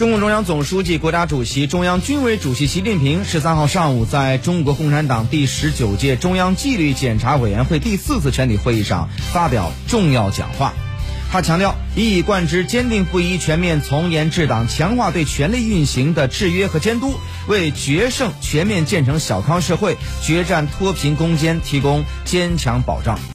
中共中央总书记国家主席中央军委主席习近平十三号上午在中国共产党第十九届中央纪律检查委员会第四次全体会议上发表重要讲话。他强调一以贯之坚定不移全面从严治党强化对权力运行的制约和监督为决胜全面建成小康社会决战脱贫攻坚提供坚强保障。